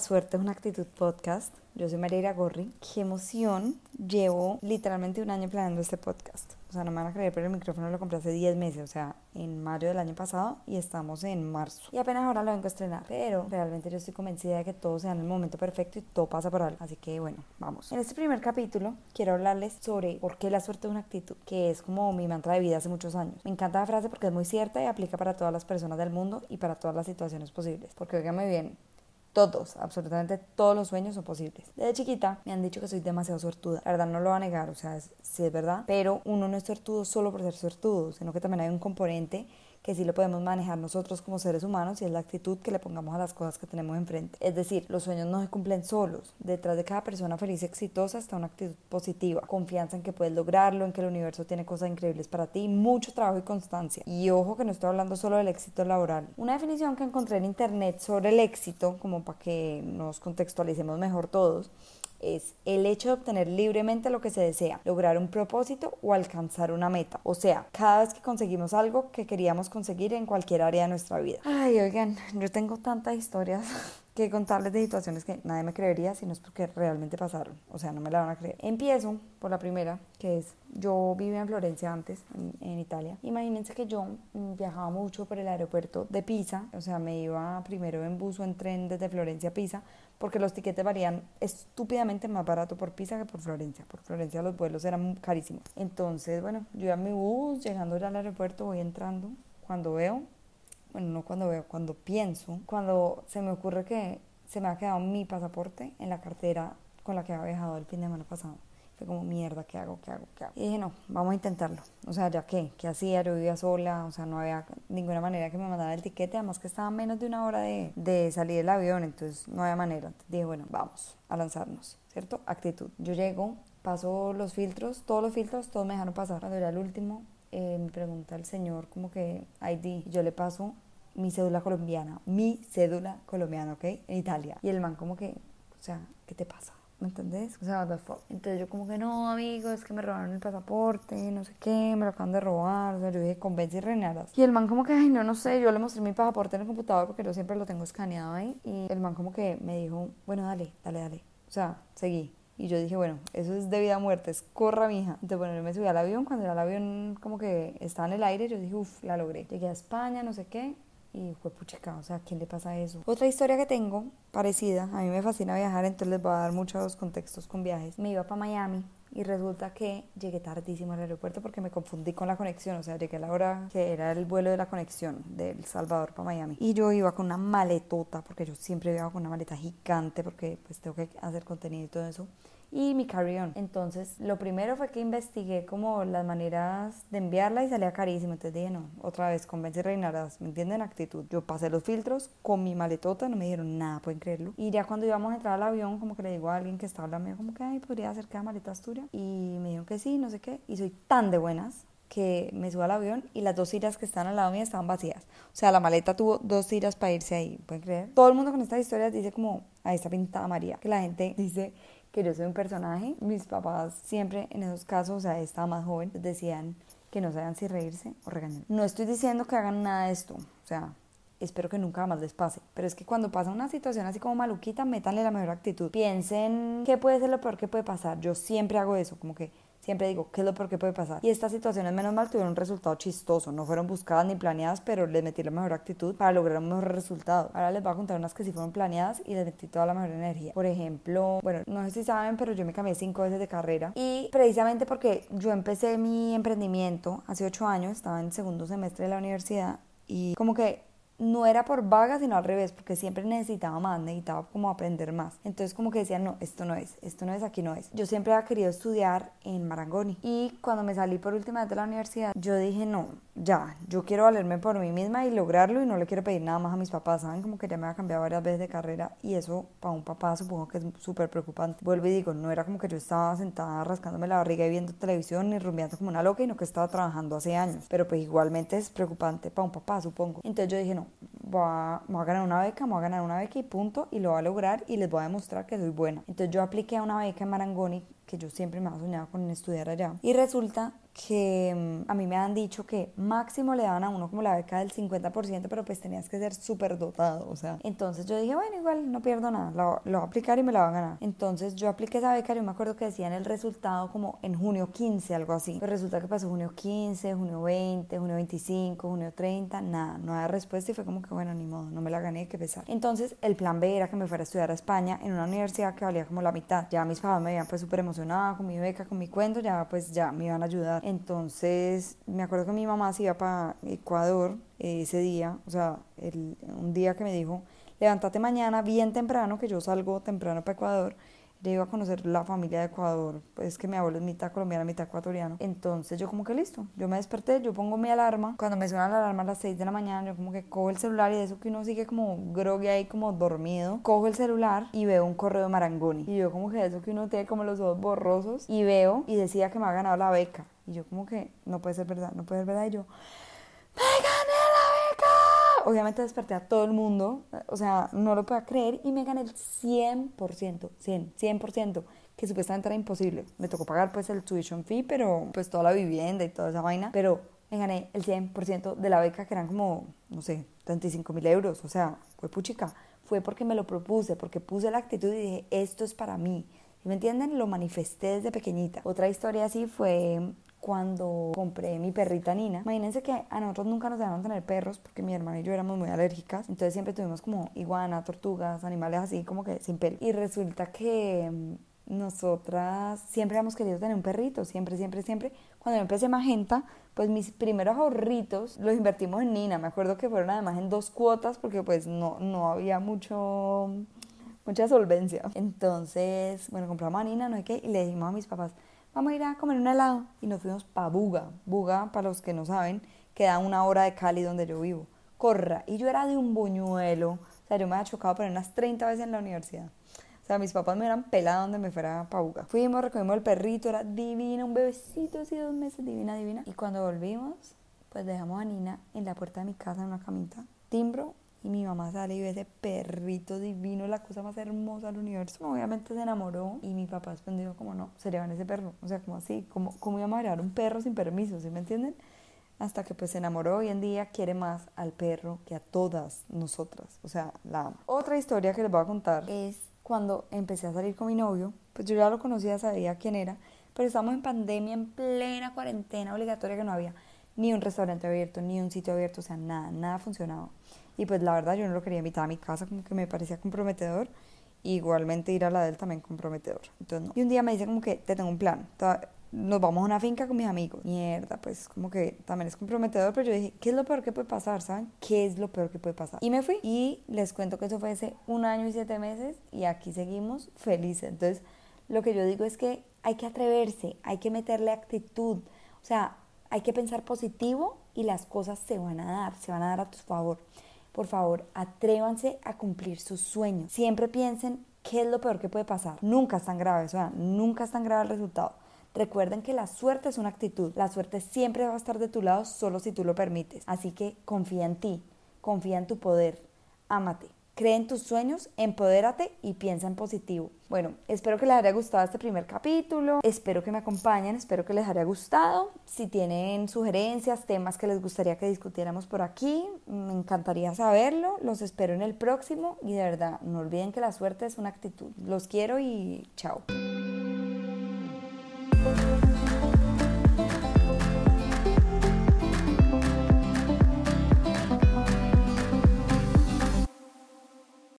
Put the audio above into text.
Suerte es una actitud podcast. Yo soy María Gorri. Qué emoción. Llevo literalmente un año planeando este podcast. O sea, no me van a creer, pero el micrófono lo compré hace 10 meses, o sea, en mayo del año pasado y estamos en marzo. Y apenas ahora lo vengo a estrenar, pero realmente yo estoy convencida de que todo sea en el momento perfecto y todo pasa por algo. Así que bueno, vamos. En este primer capítulo quiero hablarles sobre por qué la suerte es una actitud, que es como mi mantra de vida hace muchos años. Me encanta la frase porque es muy cierta y aplica para todas las personas del mundo y para todas las situaciones posibles. Porque oiganme bien, todos, absolutamente todos los sueños son posibles. Desde chiquita me han dicho que soy demasiado suertuda. La verdad no lo va a negar, o sea, sí es verdad, pero uno no es suertudo solo por ser suertudo, sino que también hay un componente que sí lo podemos manejar nosotros como seres humanos y es la actitud que le pongamos a las cosas que tenemos enfrente. Es decir, los sueños no se cumplen solos. Detrás de cada persona feliz y exitosa está una actitud positiva, confianza en que puedes lograrlo, en que el universo tiene cosas increíbles para ti, mucho trabajo y constancia. Y ojo que no estoy hablando solo del éxito laboral. Una definición que encontré en internet sobre el éxito, como para que nos contextualicemos mejor todos, es el hecho de obtener libremente lo que se desea, lograr un propósito o alcanzar una meta. O sea, cada vez que conseguimos algo que queríamos conseguir en cualquier área de nuestra vida. Ay, oigan, yo tengo tantas historias que contarles de situaciones que nadie me creería si no es porque realmente pasaron. O sea, no me la van a creer. Empiezo por la primera, que es, yo vivía en Florencia antes, en, Italia. Imagínense que yo mm, viajaba mucho por el aeropuerto de Pisa, o sea, me iba primero en bus o en tren desde Florencia a Pisa, porque los tiquetes varían estúpidamente más barato por Pisa que por Florencia. Por Florencia los vuelos eran carísimos. Entonces, bueno, yo iba a mi bus, llegando al aeropuerto, voy entrando, cuando veo bueno, no cuando veo, cuando pienso, cuando se me ocurre que se me ha quedado mi pasaporte en la cartera con la que había viajado el fin de semana pasado. Fue como, mierda, ¿qué hago? ¿Qué hago? ¿Qué hago? Y dije, no, vamos a intentarlo. O sea, ya qué, ¿qué hacía? Yo vivía sola, o sea, no había ninguna manera que me mandara el tiquete, además que estaba menos de una hora de, de salir del avión, entonces no había manera. Entonces dije, bueno, vamos a lanzarnos, ¿cierto? Actitud. Yo llego, paso los filtros, todos los filtros, todos me dejaron pasar. Cuando era el último, eh, me pregunta el señor como que ID, yo le paso mi cédula colombiana, mi cédula colombiana, ¿ok? En Italia. Y el man como que, o sea, ¿qué te pasa? ¿Me entendés? O sea, Entonces yo como que no, amigo, es que me robaron el pasaporte, no sé qué, me lo acaban de robar. O sea, yo dije, convence y reinaras. Y el man como que, ay, no, no sé, yo le mostré mi pasaporte en el computador porque yo siempre lo tengo escaneado ahí. Y el man como que me dijo, bueno, dale, dale, dale. O sea, seguí. Y yo dije, bueno, eso es de vida o muerte, es corra, mija. Entonces, bueno, yo me subí al avión. Cuando el avión como que estaba en el aire, yo dije, uff, la logré. Llegué a España, no sé qué. Y fue puchica, o sea, ¿a quién le pasa eso? Otra historia que tengo, parecida, a mí me fascina viajar, entonces les voy a dar muchos contextos con viajes. Me iba para Miami y resulta que llegué tardísimo al aeropuerto porque me confundí con la conexión, o sea, llegué a la hora que era el vuelo de la conexión del Salvador para Miami. Y yo iba con una maletota, porque yo siempre iba con una maleta gigante porque pues tengo que hacer contenido y todo eso y mi carry-on. Entonces, lo primero fue que investigué como las maneras de enviarla y salía carísimo. Entonces dije, no, otra vez, convence reinarás. ¿Me entienden? Actitud. Yo pasé los filtros con mi maletota, no me dijeron nada, pueden creerlo. Y ya cuando íbamos a entrar al avión, como que le digo a alguien que estaba hablando, como que, ay, podría hacer la maleta tuya. Y me dijeron que sí, no sé qué. Y soy tan de buenas que me subo al avión y las dos sillas que están al lado mío estaban vacías. O sea, la maleta tuvo dos sillas para irse ahí, ¿pueden creer? Todo el mundo con estas historias dice como, ahí está pintada María, que la gente dice que yo soy un personaje. Mis papás siempre en esos casos, o sea, estaba más joven, decían que no sabían si reírse o regañar. No estoy diciendo que hagan nada de esto, o sea, espero que nunca más les pase. Pero es que cuando pasa una situación así como maluquita, métanle la mejor actitud. Piensen qué puede ser lo peor que puede pasar. Yo siempre hago eso, como que Siempre digo, ¿qué es lo peor que puede pasar? Y estas situaciones, menos mal, tuvieron un resultado chistoso. No fueron buscadas ni planeadas, pero les metí la mejor actitud para lograr un mejor resultado. Ahora les voy a contar unas que sí fueron planeadas y les metí toda la mejor energía. Por ejemplo, bueno, no sé si saben, pero yo me cambié cinco veces de carrera. Y precisamente porque yo empecé mi emprendimiento hace ocho años, estaba en segundo semestre de la universidad y como que no era por vaga, sino al revés, porque siempre necesitaba más, necesitaba como aprender más. Entonces como que decía, no, esto no es, esto no es, aquí no es. Yo siempre había querido estudiar en Marangoni y cuando me salí por última vez de la universidad, yo dije, no, ya, yo quiero valerme por mí misma y lograrlo y no le quiero pedir nada más a mis papás, ¿saben? Como que ya me había cambiado varias veces de carrera y eso para un papá supongo que es súper preocupante. Vuelvo y digo, no era como que yo estaba sentada rascándome la barriga y viendo televisión ni rumbeando como una loca, y no que estaba trabajando hace años, pero pues igualmente es preocupante para un papá, supongo. Entonces yo dije, no, voy a, voy a, ganar una beca, voy a ganar una beca y punto, y lo voy a lograr y les voy a demostrar que soy buena. Entonces yo apliqué a una beca en Marangoni que yo siempre me había soñado con estudiar allá. Y resulta que mm, a mí me han dicho que máximo le daban a uno como la beca del 50%, pero pues tenías que ser súper dotado, o sea. Entonces yo dije, bueno, igual no pierdo nada, lo, lo voy a aplicar y me la va a ganar. Entonces yo apliqué esa beca, yo me acuerdo que decían el resultado como en junio 15, algo así. Pero resulta que pasó junio 15, junio 20, junio 25, junio 30, nada, no había respuesta y fue como que, bueno, ni modo, no me la gané, que pesar. Entonces el plan B era que me fuera a estudiar a España en una universidad que valía como la mitad. Ya mis papás me habían pues súper emocionada con mi beca, con mi cuento, ya pues ya me iban a ayudar. Entonces, me acuerdo que mi mamá se iba para Ecuador ese día, o sea, un día que me dijo, levántate mañana bien temprano, que yo salgo temprano para Ecuador. Le iba a conocer la familia de Ecuador, pues que mi abuelo es mitad colombiano, mitad ecuatoriano. Entonces yo como que listo, yo me desperté, yo pongo mi alarma. Cuando me suena la alarma a las 6 de la mañana, yo como que cojo el celular y de eso que uno sigue como groggy ahí, como dormido. Cojo el celular y veo un correo de Marangoni. Y yo como que de eso que uno tiene como los ojos borrosos. Y veo y decía que me ha ganado la beca. Y yo como que, no puede ser verdad, no puede ser verdad. Y yo, ¡me gané la beca! Obviamente desperté a todo el mundo, o sea, no lo puedo creer y me gané el 100%, 100, 100%, que supuestamente era imposible. Me tocó pagar pues el tuition fee, pero pues toda la vivienda y toda esa vaina, pero me gané el 100% de la beca, que eran como, no sé, 35 mil euros, o sea, fue puchica. Fue porque me lo propuse, porque puse la actitud y dije, esto es para mí. ¿Me entienden? Lo manifesté desde pequeñita. Otra historia así fue cuando compré mi perrita Nina. Imagínense que a nosotros nunca nos dejaron tener perros porque mi hermana y yo éramos muy alérgicas. Entonces siempre tuvimos como iguana, tortugas, animales así como que sin pelo. Y resulta que mm, nosotras siempre hemos querido tener un perrito, siempre, siempre, siempre. Cuando yo empecé Magenta, pues mis primeros ahorritos los invertimos en Nina. Me acuerdo que fueron además en dos cuotas porque pues no, no había mucho mucha solvencia. Entonces, bueno, compramos a Nina, no sé qué, y le dijimos a mis papás, vamos a ir a comer un helado. Y nos fuimos para Buga. Buga, para los que no saben, queda una hora de Cali donde yo vivo. Corra. Y yo era de un buñuelo. O sea, yo me había chocado por unas 30 veces en la universidad. O sea, mis papás me hubieran pelado donde me fuera a Buga. Fuimos, recogimos el perrito, era divina, un bebecito así dos meses, divina, divina. Y cuando volvimos, pues dejamos a Nina en la puerta de mi casa en una camita. Timbro, y mi mamá sale y ve ese perrito divino, la cosa más hermosa del universo. Obviamente se enamoró y mi papá después como no, se llevan ese perro. O sea, como así, como, ¿cómo iba a llevar un perro sin permiso? ¿Sí me entienden? Hasta que pues se enamoró hoy en día quiere más al perro que a todas nosotras. O sea, la amo. Otra historia que les voy a contar es cuando empecé a salir con mi novio. Pues yo ya lo conocía, sabía quién era. Pero estamos en pandemia, en plena cuarentena obligatoria que no había ni un restaurante abierto, ni un sitio abierto, o sea, nada, nada funcionaba. Y pues la verdad yo no lo quería invitar a mi casa, como que me parecía comprometedor. Igualmente ir a la de él también comprometedor. Entonces no. Y un día me dice como que te tengo un plan. Nos vamos a una finca con mis amigos. Mierda, pues como que también es comprometedor, pero yo dije, ¿qué es lo peor que puede pasar? ¿Saben? ¿Qué es lo peor que puede pasar? Y me fui y les cuento que eso fue hace un año y siete meses y aquí seguimos felices. Entonces, lo que yo digo es que hay que atreverse, hay que meterle actitud. O sea, hay que pensar positivo y las cosas se van a dar, se van a dar a tu favor por favor, atrévanse a cumplir sus sueños. Siempre piensen qué es lo peor que puede pasar. Nunca es tan grave, o nunca es tan grave el resultado. Recuerden que la suerte es una actitud. La suerte siempre va a estar de tu lado solo si tú lo permites. Así que confía en ti, confía en tu poder, ámate. Cree en tus sueños, empodérate y piensa en positivo. Bueno, espero que les haya gustado este primer capítulo, espero que me acompañen, espero que les haya gustado. Si tienen sugerencias, temas que les gustaría que discutiéramos por aquí, me encantaría saberlo. Los espero en el próximo y de verdad, no olviden que la suerte es una actitud. Los quiero y chao.